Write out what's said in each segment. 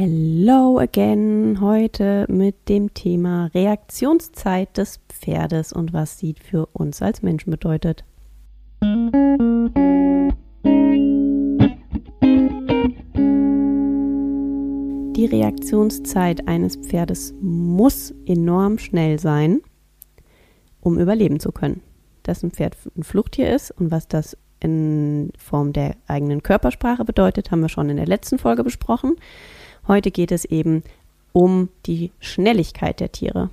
Hello again, heute mit dem Thema Reaktionszeit des Pferdes und was sie für uns als Menschen bedeutet. Die Reaktionszeit eines Pferdes muss enorm schnell sein, um überleben zu können. Dass ein Pferd ein Fluchttier ist und was das in Form der eigenen Körpersprache bedeutet, haben wir schon in der letzten Folge besprochen. Heute geht es eben um die Schnelligkeit der Tiere.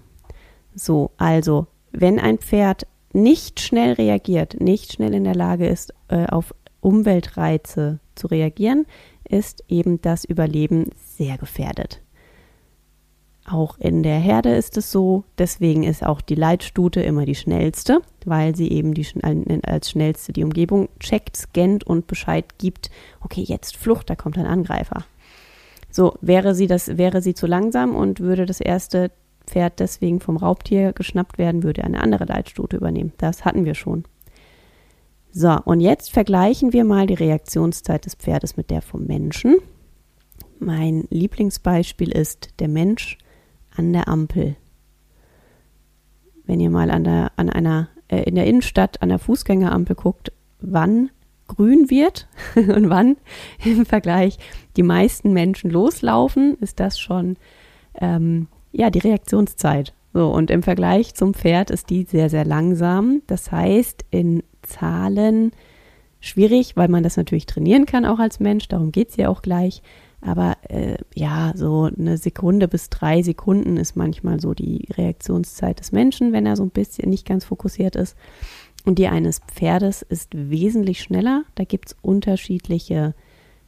So, also, wenn ein Pferd nicht schnell reagiert, nicht schnell in der Lage ist, äh, auf Umweltreize zu reagieren, ist eben das Überleben sehr gefährdet. Auch in der Herde ist es so, deswegen ist auch die Leitstute immer die schnellste, weil sie eben die, als schnellste die Umgebung checkt, scannt und Bescheid gibt, okay, jetzt Flucht, da kommt ein Angreifer. So, wäre sie das, wäre sie zu langsam und würde das erste Pferd deswegen vom Raubtier geschnappt werden, würde eine andere Leitstute übernehmen. Das hatten wir schon. So, und jetzt vergleichen wir mal die Reaktionszeit des Pferdes mit der vom Menschen. Mein Lieblingsbeispiel ist der Mensch an der Ampel. Wenn ihr mal an, der, an einer, äh, in der Innenstadt an der Fußgängerampel guckt, wann grün wird und wann im Vergleich die meisten Menschen loslaufen, ist das schon ähm, ja die Reaktionszeit. So, und im Vergleich zum Pferd ist die sehr, sehr langsam. Das heißt, in Zahlen schwierig, weil man das natürlich trainieren kann, auch als Mensch, darum geht es ja auch gleich. Aber äh, ja, so eine Sekunde bis drei Sekunden ist manchmal so die Reaktionszeit des Menschen, wenn er so ein bisschen nicht ganz fokussiert ist. Und die eines Pferdes ist wesentlich schneller. Da gibt es unterschiedliche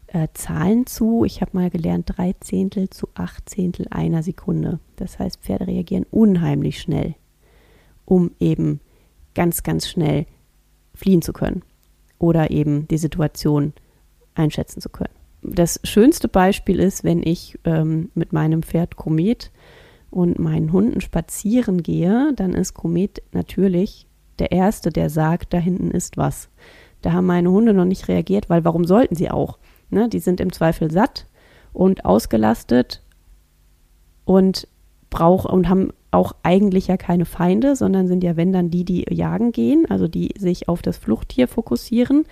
äh, Zahlen zu. Ich habe mal gelernt, drei Zehntel zu acht Zehntel einer Sekunde. Das heißt, Pferde reagieren unheimlich schnell, um eben ganz, ganz schnell fliehen zu können oder eben die Situation einschätzen zu können. Das schönste Beispiel ist, wenn ich ähm, mit meinem Pferd Komet und meinen Hunden spazieren gehe, dann ist Komet natürlich der Erste, der sagt, da hinten ist was. Da haben meine Hunde noch nicht reagiert, weil warum sollten sie auch? Ne? Die sind im Zweifel satt und ausgelastet und brauchen und haben auch eigentlich ja keine Feinde, sondern sind ja, wenn dann die, die jagen gehen, also die sich auf das Fluchttier fokussieren.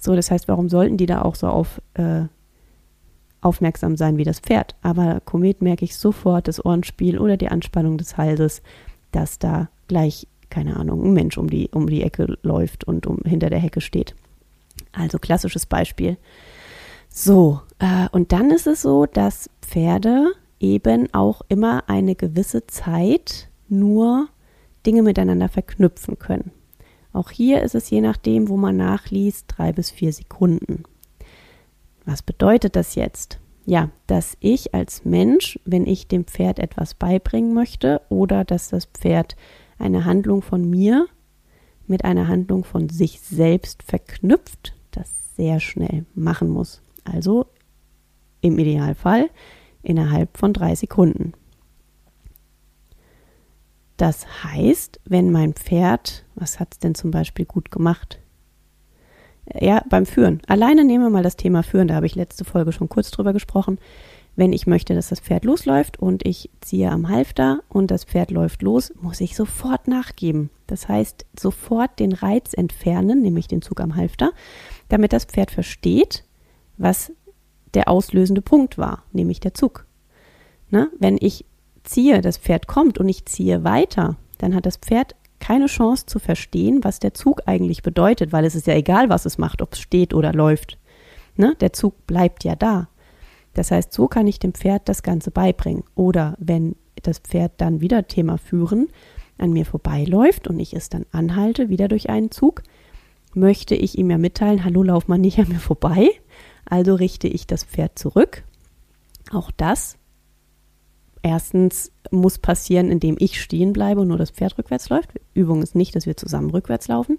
So, das heißt, warum sollten die da auch so auf äh, aufmerksam sein wie das Pferd? Aber Komet merke ich sofort das Ohrenspiel oder die Anspannung des Halses, dass da gleich keine Ahnung, ein Mensch um die, um die Ecke läuft und um, hinter der Hecke steht. Also klassisches Beispiel. So, äh, und dann ist es so, dass Pferde eben auch immer eine gewisse Zeit nur Dinge miteinander verknüpfen können. Auch hier ist es je nachdem, wo man nachliest, drei bis vier Sekunden. Was bedeutet das jetzt? Ja, dass ich als Mensch, wenn ich dem Pferd etwas beibringen möchte oder dass das Pferd eine Handlung von mir mit einer Handlung von sich selbst verknüpft, das sehr schnell machen muss. Also im Idealfall innerhalb von drei Sekunden. Das heißt, wenn mein Pferd, was hat es denn zum Beispiel gut gemacht? Ja, beim Führen. Alleine nehmen wir mal das Thema Führen, da habe ich letzte Folge schon kurz drüber gesprochen wenn ich möchte, dass das Pferd losläuft und ich ziehe am Halfter und das Pferd läuft los, muss ich sofort nachgeben. Das heißt, sofort den Reiz entfernen, nämlich den Zug am Halfter, damit das Pferd versteht, was der auslösende Punkt war, nämlich der Zug. Na, wenn ich ziehe, das Pferd kommt und ich ziehe weiter, dann hat das Pferd keine Chance zu verstehen, was der Zug eigentlich bedeutet, weil es ist ja egal, was es macht, ob es steht oder läuft. Ne? Der Zug bleibt ja da. Das heißt, so kann ich dem Pferd das Ganze beibringen. Oder wenn das Pferd dann wieder Thema führen an mir vorbeiläuft und ich es dann anhalte, wieder durch einen Zug, möchte ich ihm ja mitteilen, hallo, lauf mal nicht an mir vorbei. Also richte ich das Pferd zurück. Auch das erstens muss passieren, indem ich stehen bleibe und nur das Pferd rückwärts läuft. Übung ist nicht, dass wir zusammen rückwärts laufen.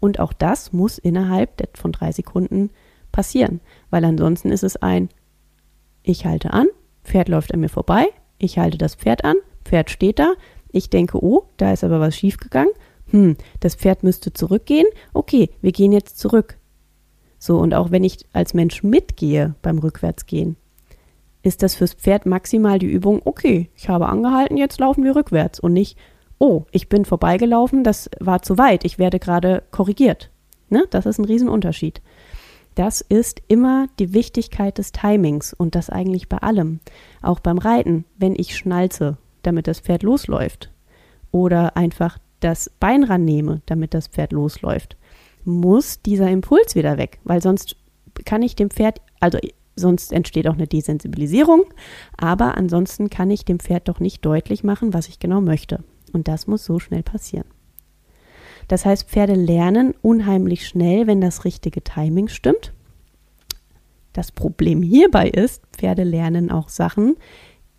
Und auch das muss innerhalb von drei Sekunden passieren, weil ansonsten ist es ein ich halte an, Pferd läuft an mir vorbei, ich halte das Pferd an, Pferd steht da, ich denke, oh, da ist aber was schiefgegangen. Hm, das Pferd müsste zurückgehen. Okay, wir gehen jetzt zurück. So, und auch wenn ich als Mensch mitgehe beim Rückwärtsgehen, ist das fürs Pferd maximal die Übung, okay, ich habe angehalten, jetzt laufen wir rückwärts und nicht, oh, ich bin vorbeigelaufen, das war zu weit, ich werde gerade korrigiert. Ne? Das ist ein Riesenunterschied. Das ist immer die Wichtigkeit des Timings und das eigentlich bei allem. Auch beim Reiten, wenn ich schnalze, damit das Pferd losläuft oder einfach das Bein rannehme, damit das Pferd losläuft, muss dieser Impuls wieder weg, weil sonst kann ich dem Pferd, also sonst entsteht auch eine Desensibilisierung, aber ansonsten kann ich dem Pferd doch nicht deutlich machen, was ich genau möchte. Und das muss so schnell passieren. Das heißt, Pferde lernen unheimlich schnell, wenn das richtige Timing stimmt. Das Problem hierbei ist, Pferde lernen auch Sachen,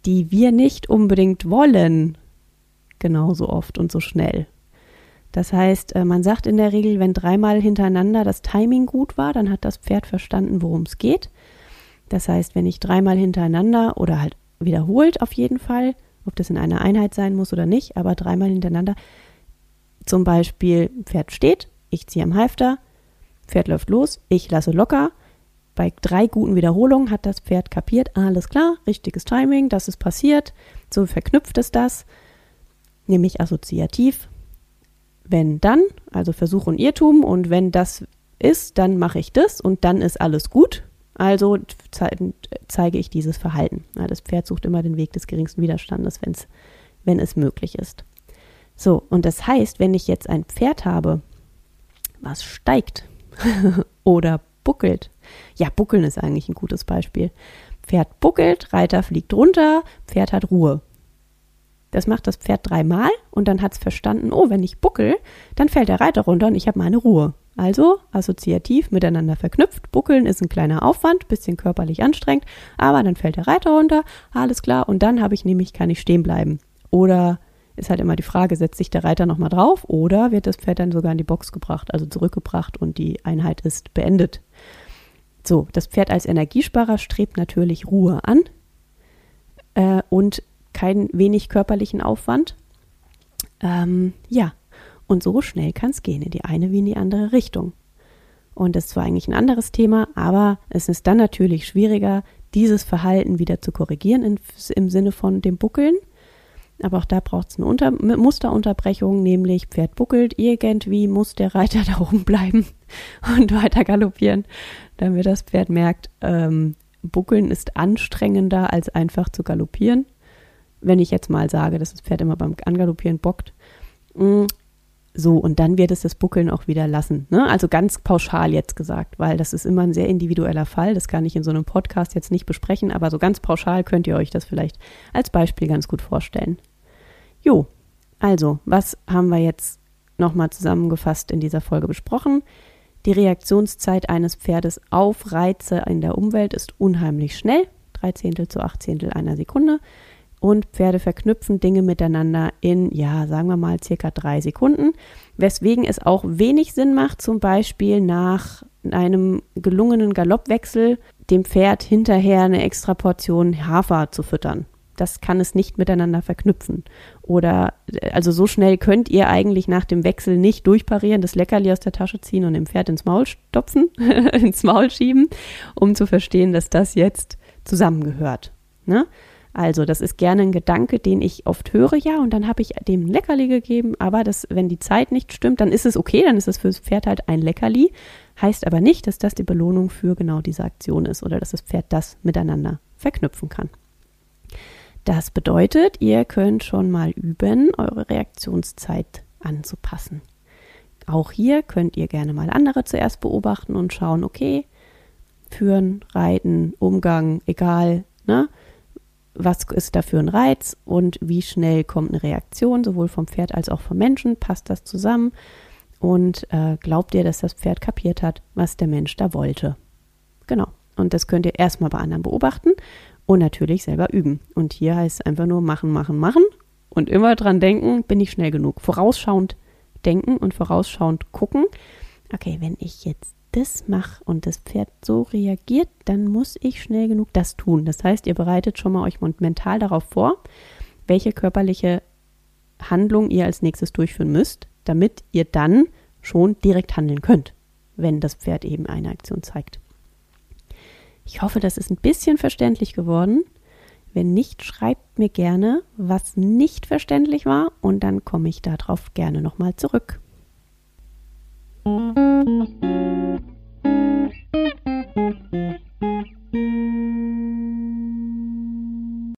die wir nicht unbedingt wollen, genauso oft und so schnell. Das heißt, äh, man sagt in der Regel, wenn dreimal hintereinander das Timing gut war, dann hat das Pferd verstanden, worum es geht. Das heißt, wenn ich dreimal hintereinander oder halt wiederholt auf jeden Fall, ob das in einer Einheit sein muss oder nicht, aber dreimal hintereinander, zum Beispiel Pferd steht, ich ziehe am Halfter, Pferd läuft los, ich lasse locker. Bei drei guten Wiederholungen hat das Pferd kapiert, alles klar, richtiges Timing, das ist passiert, so verknüpft es das, nämlich assoziativ. Wenn dann, also Versuch und Irrtum, und wenn das ist, dann mache ich das und dann ist alles gut. Also zeige ich dieses Verhalten. Das Pferd sucht immer den Weg des geringsten Widerstandes, wenn's, wenn es möglich ist. So, und das heißt, wenn ich jetzt ein Pferd habe, was steigt oder buckelt, ja, buckeln ist eigentlich ein gutes Beispiel. Pferd buckelt, Reiter fliegt runter, Pferd hat Ruhe. Das macht das Pferd dreimal und dann hat es verstanden, oh, wenn ich buckel, dann fällt der Reiter runter und ich habe meine Ruhe. Also assoziativ miteinander verknüpft. Buckeln ist ein kleiner Aufwand, bisschen körperlich anstrengend, aber dann fällt der Reiter runter, alles klar, und dann habe ich nämlich, kann ich stehen bleiben. Oder ist halt immer die Frage, setzt sich der Reiter nochmal drauf oder wird das Pferd dann sogar in die Box gebracht, also zurückgebracht und die Einheit ist beendet. So, das Pferd als Energiesparer strebt natürlich Ruhe an äh, und keinen wenig körperlichen Aufwand. Ähm, ja, und so schnell kann es gehen, in die eine wie in die andere Richtung. Und das ist zwar eigentlich ein anderes Thema, aber es ist dann natürlich schwieriger, dieses Verhalten wieder zu korrigieren in, im Sinne von dem Buckeln. Aber auch da braucht es eine Unter Musterunterbrechung, nämlich Pferd buckelt, irgendwie muss der Reiter da oben bleiben und weiter galoppieren, damit das Pferd merkt, ähm, Buckeln ist anstrengender als einfach zu galoppieren. Wenn ich jetzt mal sage, dass das Pferd immer beim Angaloppieren bockt, mm, so, und dann wird es das Buckeln auch wieder lassen. Ne? Also ganz pauschal jetzt gesagt, weil das ist immer ein sehr individueller Fall. Das kann ich in so einem Podcast jetzt nicht besprechen, aber so ganz pauschal könnt ihr euch das vielleicht als Beispiel ganz gut vorstellen. Jo, also, was haben wir jetzt nochmal zusammengefasst in dieser Folge besprochen? Die Reaktionszeit eines Pferdes auf Reize in der Umwelt ist unheimlich schnell, drei Zehntel zu acht Zehntel einer Sekunde und Pferde verknüpfen Dinge miteinander in, ja, sagen wir mal, circa drei Sekunden, weswegen es auch wenig Sinn macht, zum Beispiel nach einem gelungenen Galoppwechsel dem Pferd hinterher eine extra Portion Hafer zu füttern. Das kann es nicht miteinander verknüpfen. Oder, also so schnell könnt ihr eigentlich nach dem Wechsel nicht durchparieren, das Leckerli aus der Tasche ziehen und dem Pferd ins Maul stopfen, ins Maul schieben, um zu verstehen, dass das jetzt zusammengehört. Ne? Also, das ist gerne ein Gedanke, den ich oft höre, ja, und dann habe ich dem ein Leckerli gegeben, aber das, wenn die Zeit nicht stimmt, dann ist es okay, dann ist es fürs Pferd halt ein Leckerli. Heißt aber nicht, dass das die Belohnung für genau diese Aktion ist oder dass das Pferd das miteinander verknüpfen kann. Das bedeutet, ihr könnt schon mal üben, eure Reaktionszeit anzupassen. Auch hier könnt ihr gerne mal andere zuerst beobachten und schauen, okay, führen, reiten, Umgang, egal, ne? was ist dafür ein Reiz und wie schnell kommt eine Reaktion, sowohl vom Pferd als auch vom Menschen, passt das zusammen und äh, glaubt ihr, dass das Pferd kapiert hat, was der Mensch da wollte. Genau. Und das könnt ihr erstmal bei anderen beobachten und natürlich selber üben. Und hier heißt es einfach nur machen, machen, machen und immer dran denken, bin ich schnell genug. Vorausschauend denken und vorausschauend gucken. Okay, wenn ich jetzt das mache und das Pferd so reagiert, dann muss ich schnell genug das tun. Das heißt, ihr bereitet schon mal euch mental darauf vor, welche körperliche Handlung ihr als nächstes durchführen müsst, damit ihr dann schon direkt handeln könnt, wenn das Pferd eben eine Aktion zeigt. Ich hoffe, das ist ein bisschen verständlich geworden. Wenn nicht, schreibt mir gerne, was nicht verständlich war und dann komme ich darauf gerne nochmal zurück.